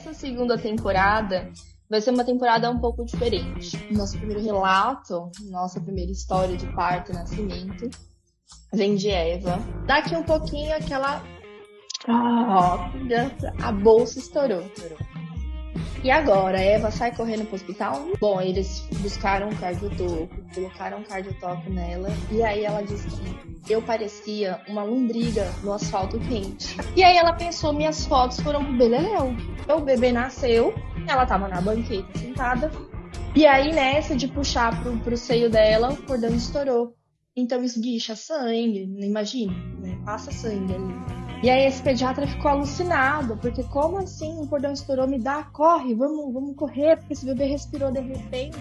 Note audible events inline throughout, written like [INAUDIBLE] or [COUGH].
Essa segunda temporada vai ser uma temporada um pouco diferente. Nosso primeiro relato, nossa primeira história de parto e nascimento, vem de Eva. Daqui um pouquinho aquela. Ah, a bolsa estourou. E agora, Eva sai correndo pro hospital? Bom, eles buscaram um cardiotoco, colocaram um cardiotoco nela, e aí ela disse que eu parecia uma lombriga no asfalto quente. E aí ela pensou, minhas fotos foram pro Beleléu. O bebê nasceu, ela tava na banqueta sentada, e aí nessa de puxar pro, pro seio dela, o cordão estourou. Então esguicha sangue, imagina, né? Passa sangue ali. E aí esse pediatra ficou alucinado, porque como assim o cordão estourou? Me dá, corre, vamos, vamos correr, porque esse bebê respirou de repente.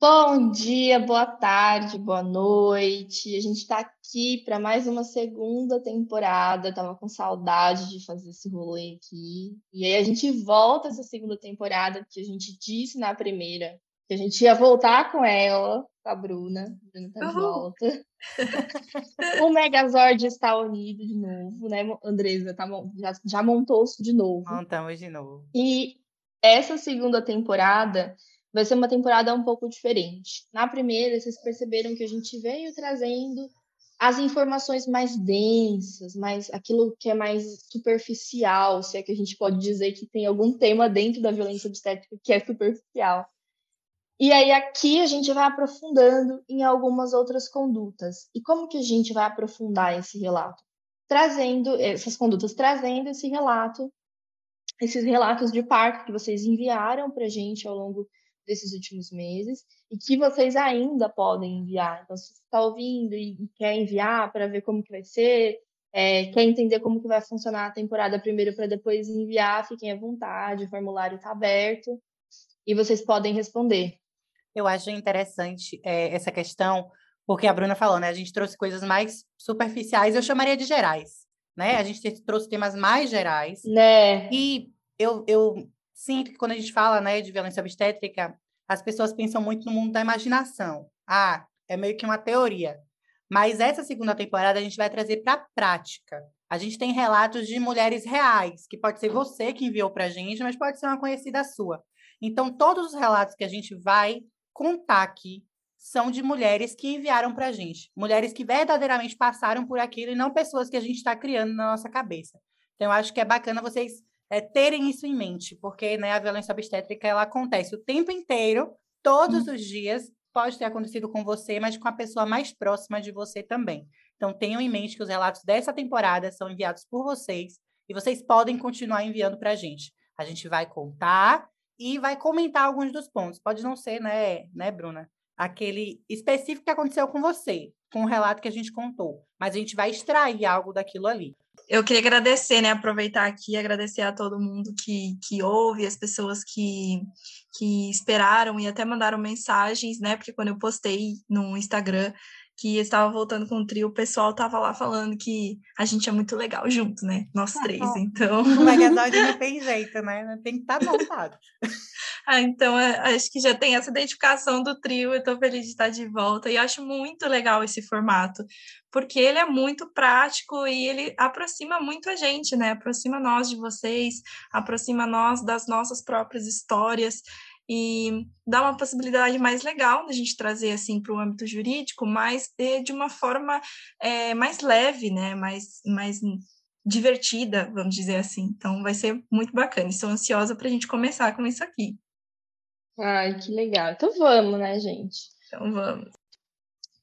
Bom dia, boa tarde, boa noite. A gente está aqui para mais uma segunda temporada. Tava com saudade de fazer esse rolê aqui. E aí a gente volta essa segunda temporada que a gente disse na primeira que a gente ia voltar com ela, com a Bruna. A Bruna tá de volta. [LAUGHS] o Megazord está unido de novo, né, Andresa? Tá, já, já montou-se de novo. Montamos de novo. E essa segunda temporada vai ser uma temporada um pouco diferente. Na primeira, vocês perceberam que a gente veio trazendo as informações mais densas, mais aquilo que é mais superficial, se é que a gente pode dizer que tem algum tema dentro da violência obstétrica que é superficial. E aí aqui a gente vai aprofundando em algumas outras condutas. E como que a gente vai aprofundar esse relato? Trazendo essas condutas, trazendo esse relato, esses relatos de parto que vocês enviaram para a gente ao longo desses últimos meses e que vocês ainda podem enviar. Então, se você está ouvindo e, quer enviar para ver como que vai ser, é, quer entender como que vai funcionar a temporada primeiro para depois enviar, fiquem à vontade, o formulário está aberto e vocês podem responder. Eu acho interessante é, essa questão, porque a Bruna falou, né? A gente trouxe coisas mais superficiais, eu chamaria de gerais, né? A gente trouxe temas mais gerais. Né? E eu, eu sinto que quando a gente fala né, de violência obstétrica, as pessoas pensam muito no mundo da imaginação. Ah, é meio que uma teoria. Mas essa segunda temporada a gente vai trazer para a prática. A gente tem relatos de mulheres reais, que pode ser você que enviou para a gente, mas pode ser uma conhecida sua. Então, todos os relatos que a gente vai contar aqui são de mulheres que enviaram para a gente, mulheres que verdadeiramente passaram por aquilo e não pessoas que a gente está criando na nossa cabeça. Então, eu acho que é bacana vocês é, terem isso em mente, porque né, a violência obstétrica ela acontece o tempo inteiro, todos hum. os dias. Pode ter acontecido com você, mas com a pessoa mais próxima de você também. Então, tenham em mente que os relatos dessa temporada são enviados por vocês e vocês podem continuar enviando para a gente. A gente vai contar e vai comentar alguns dos pontos. Pode não ser, né, né, Bruna? Aquele específico que aconteceu com você, com o relato que a gente contou, mas a gente vai extrair algo daquilo ali. Eu queria agradecer, né? Aproveitar aqui, agradecer a todo mundo que, que ouve, as pessoas que, que esperaram e até mandaram mensagens, né? Porque quando eu postei no Instagram, que estava voltando com o trio, o pessoal tava lá falando que a gente é muito legal junto, né? Nós ah, três, então. O Megazord [LAUGHS] não tem jeito, né? Tem que estar tá montado. ah, então é, acho que já tem essa identificação do trio, eu tô feliz de estar de volta e acho muito legal esse formato, porque ele é muito prático e ele aproxima muito a gente, né? Aproxima nós de vocês, aproxima nós das nossas próprias histórias e dá uma possibilidade mais legal da gente trazer assim para o âmbito jurídico, mas de uma forma é, mais leve, né? Mais, mais divertida, vamos dizer assim. Então vai ser muito bacana. Estou ansiosa para a gente começar com isso aqui. Ai, que legal. Então vamos, né, gente? Então vamos.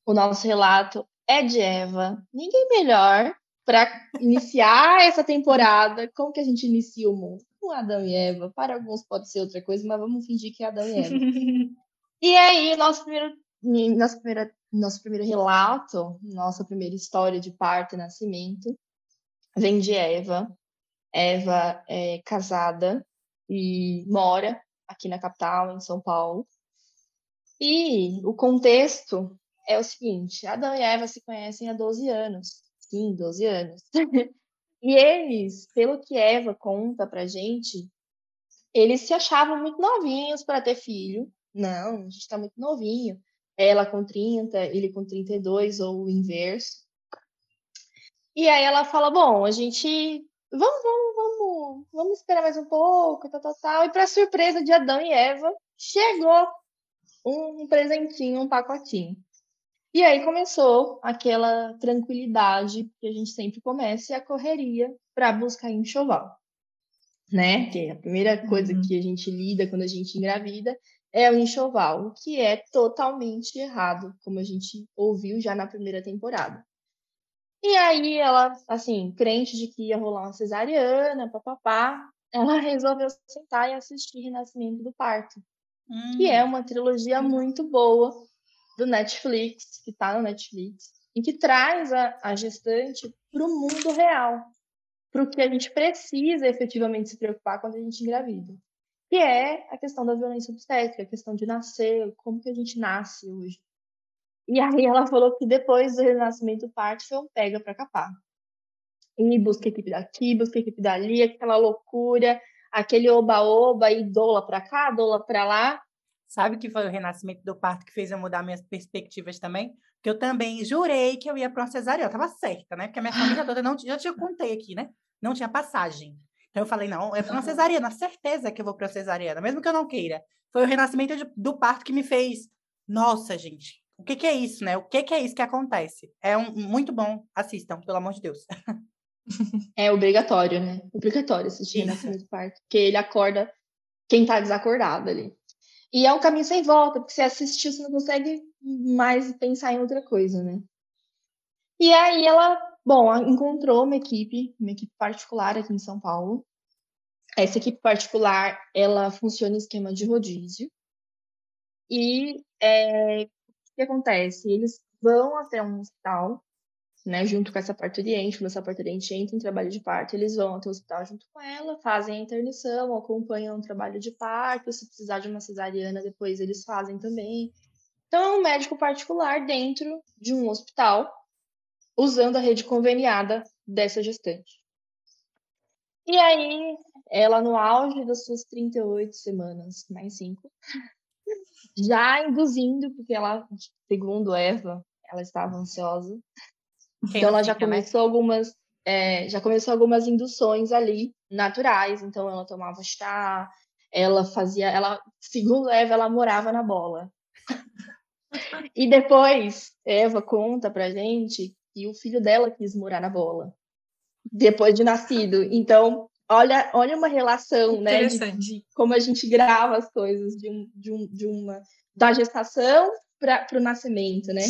O nosso relato é de Eva. Ninguém melhor para iniciar essa temporada. Como que a gente inicia o mundo? Com Adão e Eva. Para alguns pode ser outra coisa, mas vamos fingir que é Adão e Eva. [LAUGHS] e aí, nosso primeiro, nosso, primeiro, nosso primeiro relato, nossa primeira história de parto e nascimento, vem de Eva. Eva é casada e mora aqui na capital, em São Paulo. E o contexto é o seguinte: Adão e Eva se conhecem há 12 anos. Sim, 12 anos. [LAUGHS] E eles, pelo que Eva conta pra gente, eles se achavam muito novinhos para ter filho. Não, a gente tá muito novinho. Ela com 30, ele com 32, ou o inverso. E aí ela fala: bom, a gente. Vamos, vamos, vamos, vamos esperar mais um pouco, tal, tal, tal. E para surpresa de Adão e Eva, chegou um presentinho, um pacotinho. E aí começou aquela tranquilidade que a gente sempre começa e a correria para buscar enxoval. Né? Que é a primeira coisa uhum. que a gente lida quando a gente engravida é o enxoval, o que é totalmente errado, como a gente ouviu já na primeira temporada. E aí ela, assim, crente de que ia rolar uma cesariana, papapá, ela [LAUGHS] resolveu sentar e assistir Renascimento do Parto, hum. que é hum. uma trilogia muito boa do Netflix, que está no Netflix, e que traz a, a gestante para o mundo real, para o que a gente precisa efetivamente se preocupar quando a gente engravida que é a questão da violência obstétrica, a questão de nascer, como que a gente nasce hoje. E aí ela falou que depois do renascimento parte foi um pega para capar. E busca equipe daqui, busca equipe dali, aquela loucura, aquele oba-oba e dola para cá, dola para lá. Sabe que foi o renascimento do parto que fez eu mudar minhas perspectivas também? Que eu também jurei que eu ia para uma cesariana. Eu tava certa, né? Porque a minha família toda não já te contei aqui, né? Não tinha passagem. Então eu falei, não, é para uma cesariana, certeza que eu vou para uma cesariana, mesmo que eu não queira. Foi o renascimento de, do parto que me fez, nossa, gente, o que, que é isso, né? O que, que é isso que acontece? É um, muito bom, assistam, pelo amor de Deus. É obrigatório, né? Obrigatório assistir renascimento do parto, porque ele acorda quem tá desacordado ali. E é um caminho sem volta, porque você assistiu, você não consegue mais pensar em outra coisa, né? E aí ela, bom, encontrou uma equipe, uma equipe particular aqui em São Paulo, essa equipe particular, ela funciona em esquema de rodízio. E é, o que acontece? Eles vão até um hospital, né, junto com essa parturiente, quando essa parturiente entra em trabalho de parto, eles vão até o hospital junto com ela, fazem a internição, acompanham o trabalho de parto, se precisar de uma cesariana, depois eles fazem também. Então, é um médico particular dentro de um hospital, usando a rede conveniada dessa gestante. E aí, ela no auge das suas 38 semanas, mais 5, [LAUGHS] já induzindo, porque ela, segundo Eva, ela estava ansiosa. Quem então ela já né? começou né? algumas é, já começou algumas induções ali naturais, então ela tomava chá, ela fazia, ela, segundo Eva, ela morava na bola. [LAUGHS] e depois Eva conta pra gente que o filho dela quis morar na bola depois de nascido. Então, olha, olha uma relação, né? De, de, como a gente grava as coisas de, um, de, um, de uma da gestação para o nascimento, né?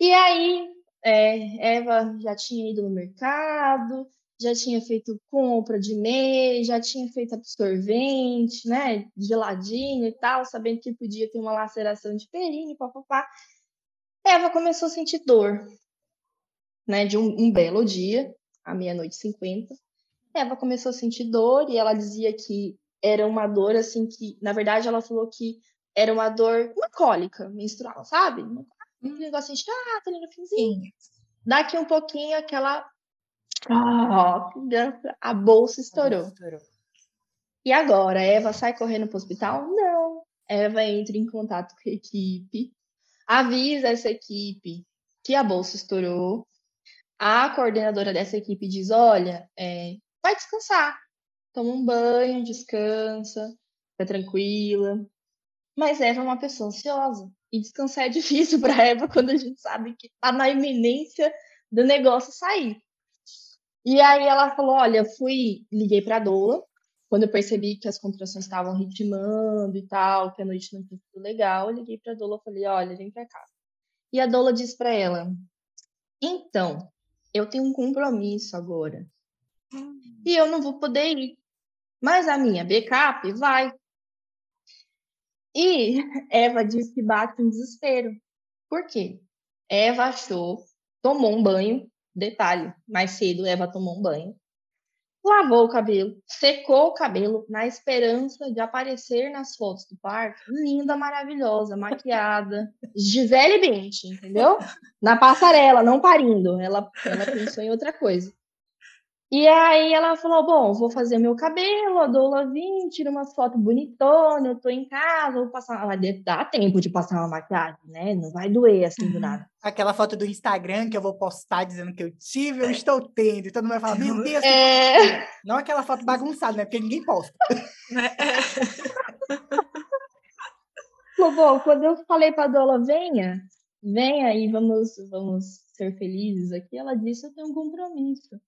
E aí, é, Eva já tinha ido no mercado, já tinha feito compra de mês, já tinha feito absorvente, né? Geladinho e tal, sabendo que podia ter uma laceração de períneo, papapá. Eva começou a sentir dor, né? De um, um belo dia, à meia-noite cinquenta, Eva começou a sentir dor e ela dizia que era uma dor assim que, na verdade, ela falou que era uma dor, uma cólica menstrual, sabe? Um negocinho chato ali no finzinho. Daqui um pouquinho, aquela. a bolsa estourou. E agora, Eva sai correndo para o hospital? Não. Eva entra em contato com a equipe, avisa essa equipe que a bolsa estourou. A coordenadora dessa equipe diz: Olha, é, vai descansar. Toma um banho, descansa, fica tranquila. Mas Eva é uma pessoa ansiosa. E descansar é difícil [LAUGHS] para Eva quando a gente sabe que está na iminência do negócio sair. E aí ela falou: Olha, fui, liguei para a doula. Quando eu percebi que as contrações estavam ritmando e tal, que a noite não tinha sido legal, eu liguei para a doula e falei: Olha, vem para cá. E a doula disse para ela: Então, eu tenho um compromisso agora e eu não vou poder ir. Mas a minha backup vai. E Eva diz que bate um desespero. Por quê? Eva achou, tomou um banho, detalhe, mais cedo Eva tomou um banho, lavou o cabelo, secou o cabelo na esperança de aparecer nas fotos do parto linda, maravilhosa, maquiada, [LAUGHS] Gisele Bint, entendeu? Na passarela, não parindo. Ela, ela pensou em outra coisa. E aí ela falou, bom, vou fazer meu cabelo, a doula vim, tira umas fotos bonitonas, eu tô em casa, vou passar. Mas dá tempo de passar uma maquiagem, né? Não vai doer assim do nada. Aquela foto do Instagram que eu vou postar dizendo que eu tive, eu estou tendo. E todo mundo vai falar, meu Deus, É... não aquela foto bagunçada, né? Porque ninguém posta. [LAUGHS] Bom, quando eu falei pra doula, venha, venha e vamos, vamos ser felizes aqui, ela disse, eu tenho um compromisso.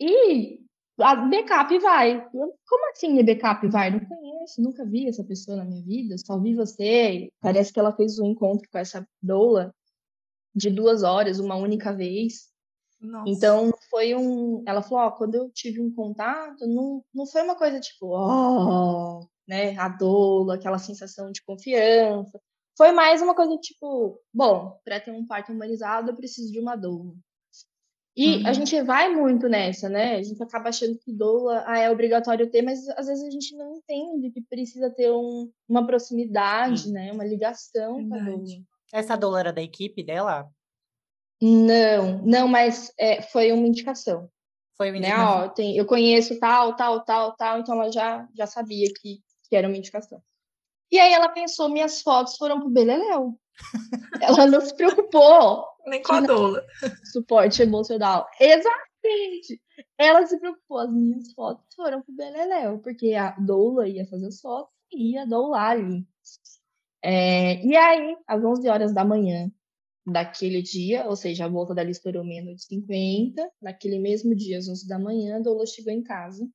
E a backup vai. Como assim a backup vai? Não conheço, nunca vi essa pessoa na minha vida, só vi você. Parece que ela fez um encontro com essa doula de duas horas, uma única vez. Nossa. Então, foi um. Ela falou: Ó, quando eu tive um contato, não, não foi uma coisa tipo, ó, né, a doula, aquela sensação de confiança. Foi mais uma coisa tipo, bom, para ter um parto humanizado, eu preciso de uma doula. E a Uhum. gente vai muito nessa, né? A gente acaba achando que doula ah, é obrigatório ter, mas às vezes a gente não entende que precisa ter um, uma proximidade, né? Uma ligação com a doula. Essa doula era da equipe dela? Não, não, mas é, foi uma indicação. Foi o né? Ó, tem, eu conheço tal, tal, tal, tal, então ela já, já sabia que, que era uma indicação. E aí ela pensou, minhas fotos foram pro Beleléu. [LAUGHS] ela não se preocupou Nem com a doula. suporte emocional. Exatamente. Ela se preocupou, as minhas fotos foram pro Beleléu, porque a doula ia fazer as fotos e ia doular ali. É, e aí, às 11 horas da manhã daquele dia, ou seja, a volta dela estourou meia-noite e 50, naquele mesmo dia, às 11 da manhã, a doula chegou em casa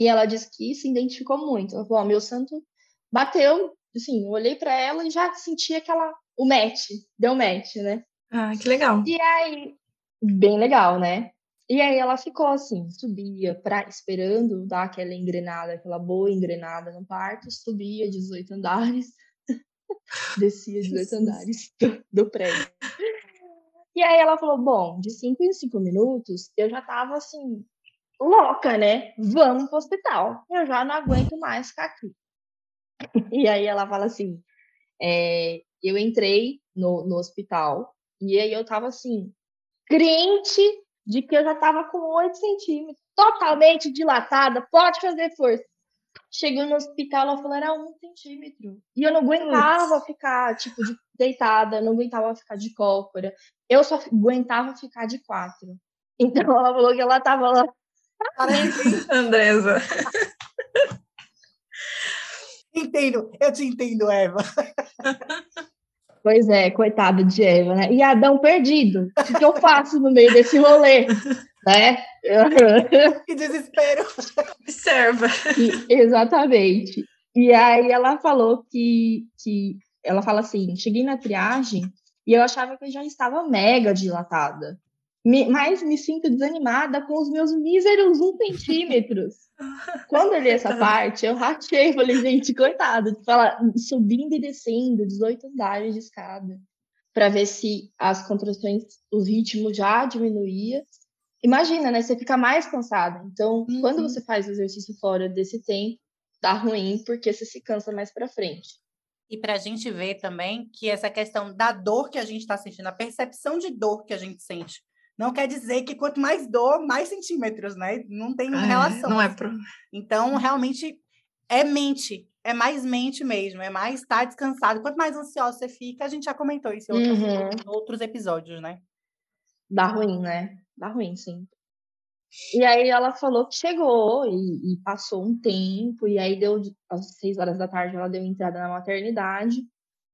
e ela disse que se identificou muito. Ela falou, ó, meu santo bateu, assim, eu olhei para ela e já senti aquela, o match, deu match, né? Ah, que legal. E aí, bem legal, né? E aí ela ficou assim, subia pra, esperando dar aquela engrenada, aquela boa engrenada no parto, subia 18 andares, [LAUGHS] descia 18 Jesus. andares do, do prédio. E aí ela falou, bom, de 5 em 5 minutos, eu já tava assim, louca, né? Vamos pro hospital. Eu já não aguento mais ficar aqui. [LAUGHS] E aí ela fala assim, é, eu entrei no, no hospital, e aí eu tava assim, crente de que eu já tava com 8 centímetros, totalmente dilatada, pode fazer força. Chegou no hospital, ela falou, era um centímetro. E eu não aguentava ficar, tipo, de, deitada, não aguentava ficar de cócora. Eu só aguentava ficar de quatro. [LAUGHS] Então ela falou que ela tava lá. [LAUGHS] Andresa. Entendo, eu te entendo, Eva. [LAUGHS] Pois é, coitada de Eva, né? E Adão perdido. O que eu faço no meio desse rolê? Né? [LAUGHS] Que desespero. [LAUGHS] Observa. E- exatamente. E aí ela falou que, que ela fala assim, cheguei na triagem e eu achava que eu já estava mega dilatada. Me- mas me sinto desanimada com os meus míseros um centímetros. Quando eu li essa parte, eu ratei, falei, gente, coitado, de falar, subindo e descendo 18 andares de escada para ver se as contrações, os ritmos já diminuía. Imagina, né? Você fica mais cansada. Então, quando Uhum. você faz o exercício fora desse tempo, dá ruim porque você se cansa mais para frente. E para a gente ver também que essa questão da dor que a gente está sentindo, a percepção de dor que a gente sente, não quer dizer que quanto mais dor, mais centímetros, né? Não tem É, relação. não é pro... Então, realmente, é mente. É mais mente mesmo, é mais estar descansado. Quanto mais ansioso você fica, a gente já comentou isso em outros, Uhum. em outros episódios, né? Dá ruim, né? Dá ruim, sim. E aí ela falou que chegou e, e passou um tempo, e aí deu de- às seis horas da tarde ela deu entrada na maternidade.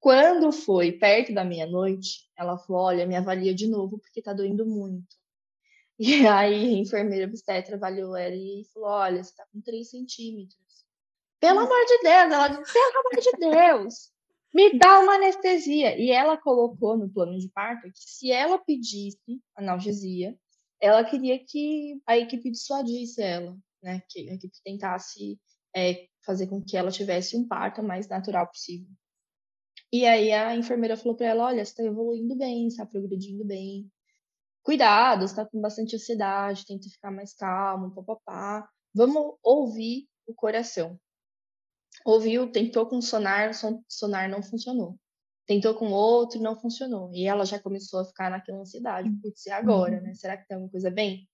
Quando foi perto da meia-noite, ela falou: Olha, me avalia de novo porque tá doendo muito. [LAUGHS] E aí a enfermeira obstetra avaliou ela e falou: Olha, você tá com 3 centímetros. Pelo amor de Deus, ela disse: Pelo amor de Deus, me dá uma anestesia. E ela colocou no plano de parto que se ela pedisse analgesia, ela queria que a equipe dissuadisse ela, né? Que a equipe tentasse é, fazer com que ela tivesse um parto mais natural possível. E aí a enfermeira falou para ela: olha, você está evoluindo bem, está progredindo bem. Cuidado, você está com bastante ansiedade, tenta ficar mais calmo, papapá. Vamos ouvir o coração. Ouviu, tentou com sonar, son- sonar não funcionou. Tentou com outro, não funcionou. E ela já começou a ficar naquela ansiedade. Putz, e agora, né? Será que tem alguma coisa bem?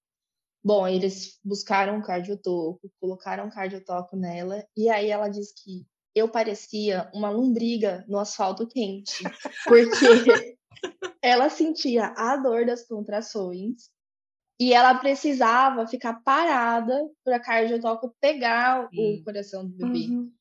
Bom, eles buscaram um cardiotoco, colocaram um cardiotoco nela, e aí ela diz que eu parecia uma lombriga no asfalto quente, porque [LAUGHS] ela sentia a dor das contrações e ela precisava ficar parada para a cardiotoco pegar Sim. o coração do bebê. Uhum.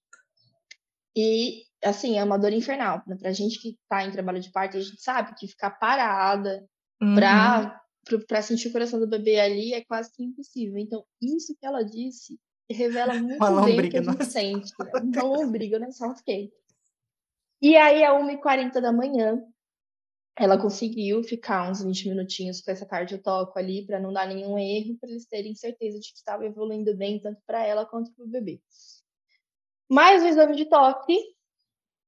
E, assim, é uma dor infernal. Né? Para a gente que está em trabalho de parto, a gente sabe que ficar parada uhum. para sentir o coração do bebê ali é quase que impossível. Então, isso que ela disse revela muito uma bem o que a gente sente. Uma lombriga no asfalto quente. E aí, a 1h40 da manhã, ela conseguiu ficar uns 20 minutinhos com essa cardiotoco ali para não dar nenhum erro, para eles terem certeza de que estava evoluindo bem, tanto para ela quanto para o bebê. Mais o exame de toque,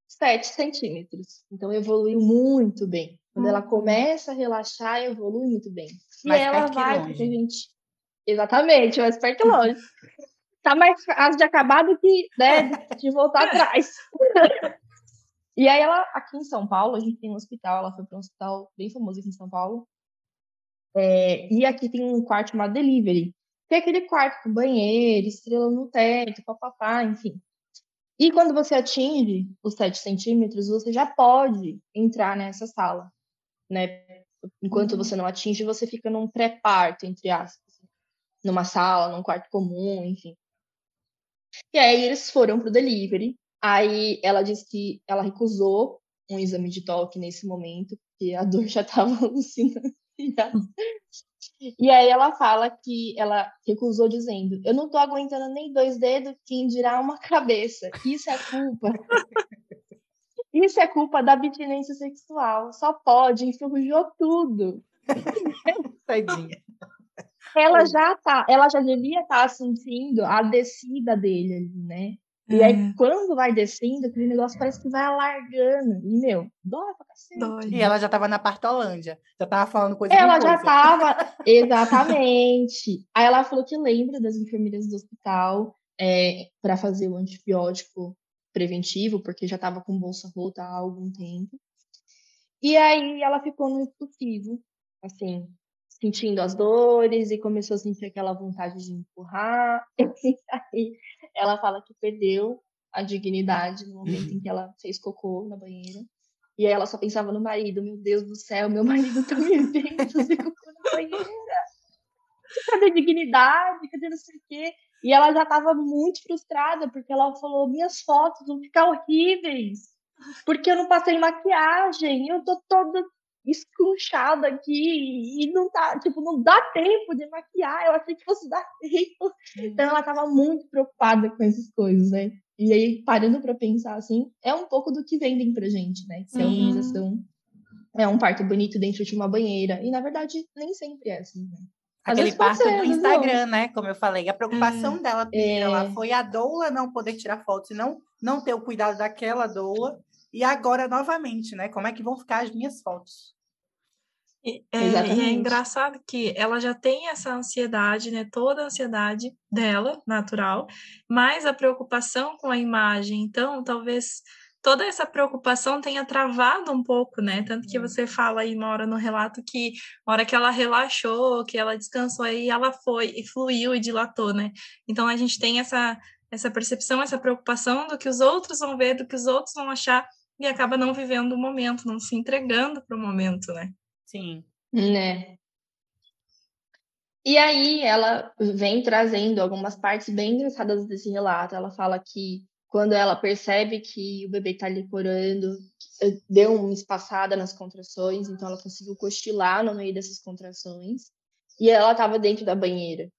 7 centímetros. Então evoluiu muito bem. Quando ela uhum. começa a relaxar, evolui muito bem. E mais ela vai, porque a gente. Exatamente, mais perto e longe. [LAUGHS] tá mais fácil de acabar do que né, de voltar atrás. [LAUGHS] E aí ela, aqui em São Paulo, a gente tem um hospital, ela foi para um hospital bem famoso aqui em São Paulo. É, e aqui tem um quarto chamado Delivery, que é aquele quarto com banheiro, estrela no teto, papapá, enfim. E quando você atinge os 7 centímetros, você já pode entrar nessa sala, né? Enquanto você não atinge, você fica num pré-parto, entre aspas. Numa sala, num quarto comum, enfim. E aí eles foram pro delivery, Aí ela disse que ela recusou um exame de toque nesse momento, porque a [LAUGHS] dor já estava alucinando. E aí ela fala que ela recusou dizendo: Eu não tô aguentando nem dois dedos, quem dirá uma cabeça. Isso é culpa. Isso é culpa da abstinência sexual. Só pode, enferrujou tudo. [LAUGHS] Tadinha. Ela já tá, ela já devia estar tá sentindo a descida dele, né? E aí, é. quando vai descendo, aquele negócio parece que vai alargando. E, meu, dói pra cacete. Dói. E ela já tava na Partolândia. Já tava falando coisa Ela já coisa. tava, [LAUGHS] exatamente. aí ela falou que lembra das enfermeiras do hospital é, para fazer o antibiótico preventivo, porque já tava com bolsa rota há algum tempo. E aí ela ficou no expulsivo, assim, sentindo as dores e começou a sentir aquela vontade de empurrar. [LAUGHS] E aí ela fala que perdeu a dignidade no momento em que ela fez cocô na banheira. E aí ela só pensava no marido, meu Deus do céu, meu marido tá me [LAUGHS] vendo fazer cocô na banheira. Cadê a dignidade? Cadê não sei o quê? E ela já estava muito frustrada, porque ela falou: minhas fotos vão ficar horríveis, porque eu não passei maquiagem, eu tô toda escrunchada aqui e não tá, tipo, não dá tempo de maquiar. Eu achei que fosse dar [LAUGHS] tempo. Então ela tava muito preocupada com essas coisas, né? E aí, parando para pensar assim, é um pouco do que vendem pra gente, né? Se a organização é um parto bonito dentro de uma banheira. E na verdade, nem sempre é assim, né? Às Aquele parto do Instagram, né? Como eu falei. A preocupação é, dela primeiro, é... ela foi a doula não poder tirar fotos e não, não ter o cuidado daquela doula. E agora, novamente, né? Como é que vão ficar as minhas fotos? E, é, e é engraçado que ela já tem essa ansiedade, né? Toda a ansiedade dela, natural, mas a preocupação com a imagem. Então, talvez toda essa preocupação tenha travado um pouco, né? Tanto que você fala aí uma hora no relato que a hora que ela relaxou, que ela descansou aí, ela foi e fluiu e dilatou, né? Então a gente tem essa essa percepção, essa preocupação do que os outros vão ver, do que os outros vão achar e acaba não vivendo o momento, não se entregando para o momento, né? Sim. Né? E aí ela vem trazendo algumas partes bem engraçadas desse relato. Ela fala que quando ela percebe que o bebê está licorando, eh, deu uma espaçada nas contrações, então ela conseguiu cochilar no meio dessas contrações. E ela estava dentro da banheira.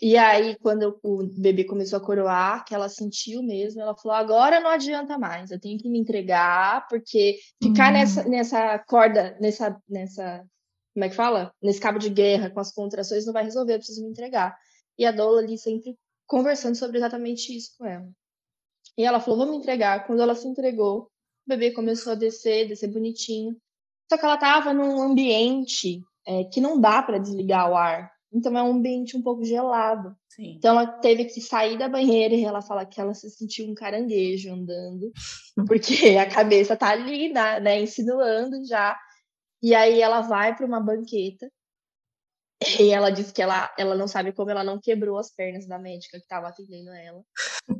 E aí, quando o bebê começou a coroar, que ela sentiu mesmo, ela falou: agora não adianta mais, eu tenho que me entregar, porque ficar uhum. nessa, nessa corda, nessa, nessa. Como é que fala? Nesse cabo de guerra com as contrações não vai resolver, eu preciso me entregar. E a Dola ali sempre conversando sobre exatamente isso com ela. E ela falou: vou me entregar. Quando ela se entregou, o bebê começou a descer, descer bonitinho. Só que ela estava num ambiente é, que não dá para desligar o ar. Então é um ambiente um pouco gelado. Sim. Então ela teve que sair da banheira e ela fala que ela se sentiu um caranguejo andando, [LAUGHS] porque a cabeça tá ali, né, né insinuando já. E aí ela vai para uma banqueta E ela disse que ela, ela não sabe como ela não quebrou as pernas da médica que estava atendendo ela,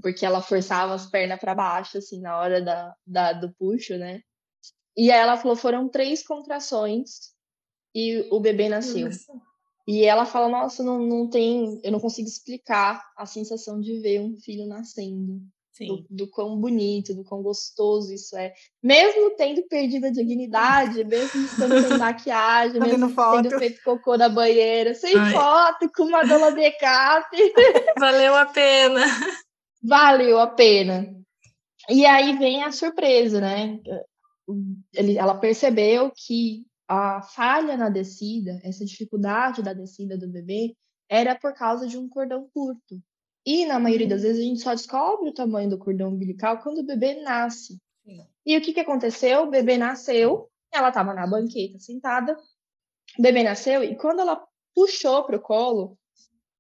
porque ela forçava as pernas para baixo, assim, na hora da, da, do puxo, né? E aí ela falou: foram três contrações e o bebê nasceu. Nossa. E ela fala: Nossa, não, não tem, eu não consigo explicar a sensação de ver um filho nascendo. Do, do, quão bonito, do quão gostoso isso é. Mesmo tendo perdido a dignidade, mesmo estando sem [LAUGHS] maquiagem, tá mesmo tendo feito cocô na banheira, sem Ai. foto, com uma dona backup. [LAUGHS] Valeu a pena. Valeu a pena. E aí vem a surpresa, né? Ele, ela percebeu que a falha na descida, essa dificuldade da descida do bebê, era por causa de um cordão curto. E na maioria das uhum. vezes a gente só descobre o tamanho do cordão umbilical quando o bebê nasce. Sim. E o que, que aconteceu? O bebê nasceu, ela estava na banqueta sentada, o bebê nasceu e quando ela puxou para o colo,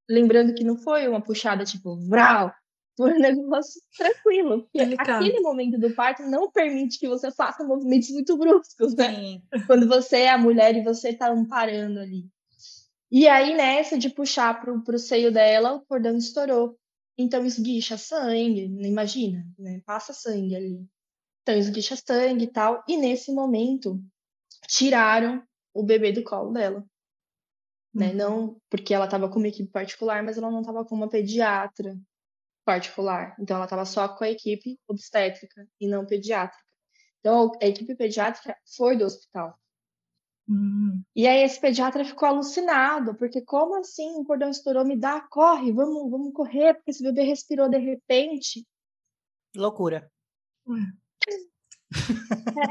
lembrando que não foi uma puxada tipo, vral, foi um negócio tranquilo. Porque aquele momento do parto não permite que você faça movimentos muito bruscos, né? Sim. Quando você é a mulher e você está amparando ali. E aí, nessa de puxar pro, pro seio dela, o cordão estourou. Então, esguicha sangue, imagina, né? Passa sangue ali. Então, esguicha sangue e tal. E nesse momento, tiraram o bebê do colo dela. Né? Uhum. Não porque ela estava com uma equipe particular, mas ela não estava com uma pediatra particular. Então, ela estava só com a equipe obstétrica e não pediátrica. Então, a equipe pediátrica foi do hospital. Hum. E aí esse pediatra ficou alucinado, porque como assim o cordão estourou? Me dá, corre, vamos, vamos correr, porque esse bebê respirou de repente. Loucura.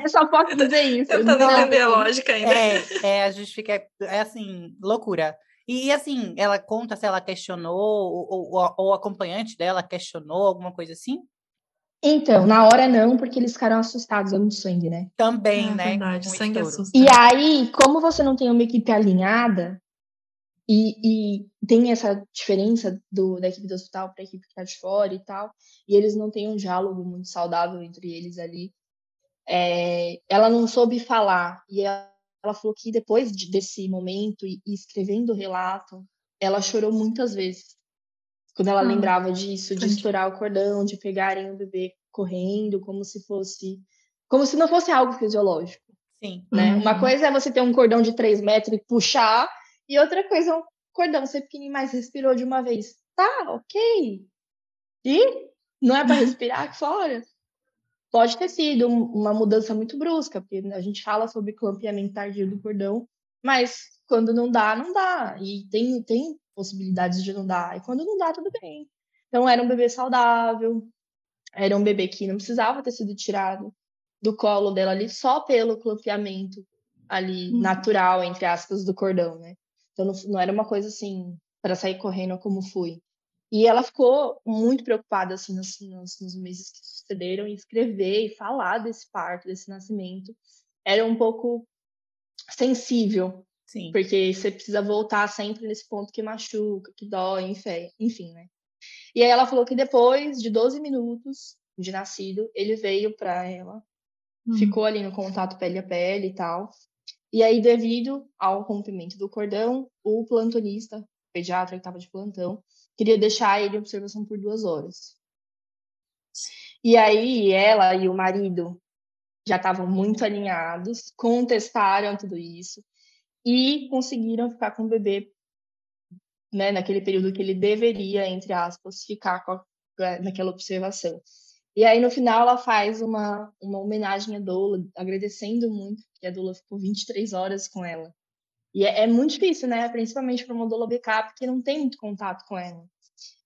É, só posso dizer isso. Tentando entender a lógica ainda. É, é, a justifica é assim, loucura. E assim, ela conta se ela questionou, ou, ou, ou o acompanhante dela questionou, alguma coisa assim? Então, na hora não, porque eles ficaram assustados no sangue, né? Também, é, né? Verdade, sangue assusta. E aí, como você não tem uma equipe alinhada, e, e tem essa diferença do, da equipe do hospital para a equipe que está de fora e tal, e eles não têm um diálogo muito saudável entre eles ali, é, ela não soube falar. E ela, ela falou que depois de, desse momento, e, e escrevendo o relato, ela chorou muitas vezes quando ela ah, lembrava disso, de estourar o cordão, de pegarem o bebê correndo, como se fosse. Como se não fosse algo fisiológico. Sim. Né? Uhum. Uma coisa é você ter um cordão de 3 metros e puxar, e outra coisa é um cordão ser pequenininho, mas respirou de uma vez. Tá, ok. E não é para respirar aqui fora. Pode ter sido uma mudança muito brusca, porque a gente fala sobre clampeamento tardio do cordão, mas quando não dá, não dá. E tem, tem possibilidades de não dar. E quando não dá, tudo bem. Então, era um bebê saudável, era um bebê que não precisava ter sido tirado do colo dela ali só pelo clampeamento ali uhum. natural, entre aspas, do cordão, né? Então, não, não era uma coisa assim para sair correndo como fui. E ela ficou muito preocupada assim nos, nos, nos, meses que sucederam e escrever e falar desse parto, desse nascimento. Era um pouco sensível Sim. Porque você precisa voltar sempre nesse ponto que machuca, que dói, enfim, né? E aí ela falou que depois de 12 minutos de nascido, ele veio para ela, hum. ficou ali no contato pele a pele e tal. E aí, devido ao rompimento do cordão, o plantonista, o pediatra que estava de plantão, queria deixar ele em observação por duas horas. E aí, ela e o marido já estavam muito alinhados, contestaram tudo isso e conseguiram ficar com o bebê né, naquele período que ele deveria, entre aspas, ficar a, é, naquela observação. E aí, no final, ela faz uma, uma homenagem à Doula, agradecendo muito, que a Doula ficou 23 horas com ela. E é, é muito difícil, né? Principalmente para uma Doula backup, que não tem muito contato com ela.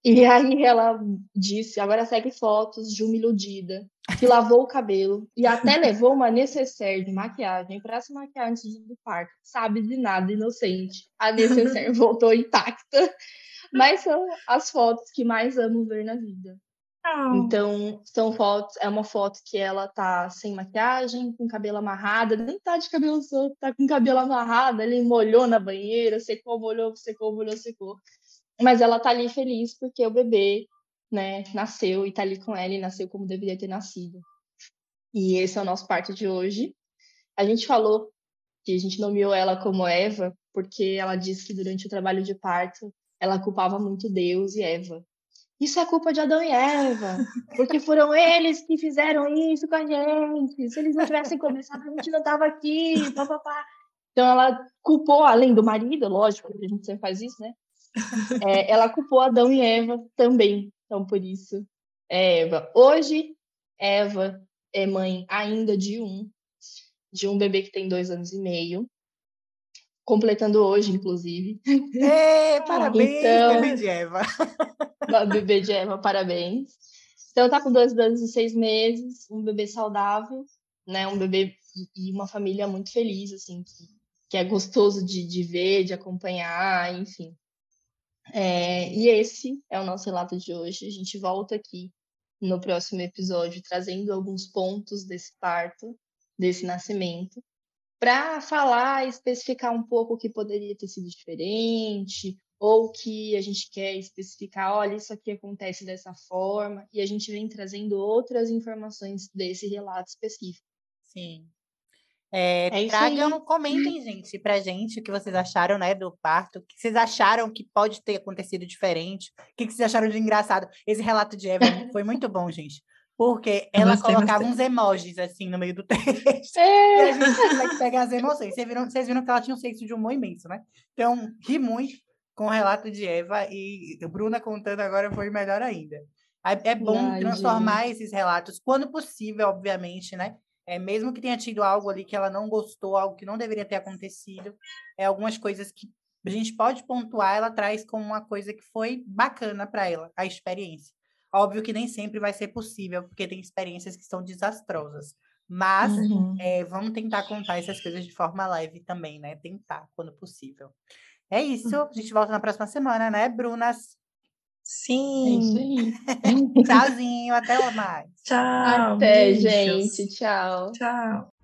E aí ela disse, agora segue fotos de uma iludida que lavou o cabelo e até levou uma necessaire de maquiagem para se maquiar antes do parto. Sabe de nada, inocente. A necessaire [LAUGHS] voltou intacta. Mas são as fotos que mais amo ver na vida. Oh. Então, são fotos, é uma foto que ela tá sem maquiagem, com cabelo amarrado, nem tá de cabelo solto, tá com cabelo amarrado, ele molhou na banheira, secou, molhou, secou, molhou, secou. Mas ela tá ali feliz porque o bebê, né, nasceu e tá ali com ela e nasceu como deveria ter nascido. E esse é o nosso parto de hoje. A gente falou que a gente nomeou ela como Eva, porque ela disse que durante o trabalho de parto ela culpava muito Deus e Eva. Isso é culpa de Adão e Eva, porque foram eles que fizeram isso com a gente. Se eles não tivessem começado, a gente não estava aqui. Papapá. Então ela culpou, além do marido, lógico, a gente sempre faz isso, né? É, ela culpou Adão e Eva também. Então, por isso, é Eva. Hoje, Eva é mãe ainda de um, de um bebê que tem dois anos e meio, completando hoje, inclusive. Ei, [LAUGHS] parabéns, então, bebê de Eva. bebê de Eva, parabéns. Então, tá com dois anos e seis meses, um bebê saudável, né? Um bebê e uma família muito feliz, assim, que, que é gostoso de, de ver, de acompanhar, enfim. É, e esse é o nosso relato de hoje. A gente volta aqui no próximo episódio trazendo alguns pontos desse parto, desse nascimento, para falar, especificar um pouco o que poderia ter sido diferente, ou que a gente quer especificar, olha, isso aqui acontece dessa forma, e a gente vem trazendo outras informações desse relato específico. Sim. É, é tragam, comentem, gente, pra gente o que vocês acharam, né, do parto, o que vocês acharam que pode ter acontecido diferente, o que vocês acharam de engraçado. Esse relato de Eva foi muito bom, gente. Porque ela gostei, colocava gostei. uns emojis assim no meio do [LAUGHS] texto. É. E a gente consegue pegar as emoções. Vocês viram, vocês viram que ela tinha um senso de humor imenso, né? Então, ri muito com o relato de Eva e Bruna contando agora foi melhor ainda. É bom Ai, transformar gente. esses relatos, quando possível, obviamente, né? É, mesmo que tenha tido algo ali que ela não gostou, algo que não deveria ter acontecido, é algumas coisas que a gente pode pontuar, ela traz como uma coisa que foi bacana para ela, a experiência. Óbvio que nem sempre vai ser possível, porque tem experiências que são desastrosas. Mas uhum. é, vamos tentar contar essas coisas de forma leve também, né? Tentar, quando possível. É isso. A gente volta na próxima semana, né, Brunas? Sim. É isso aí. [LAUGHS] Tchauzinho, até mais. Tchau. Até, beijos. gente. Tchau. Tchau.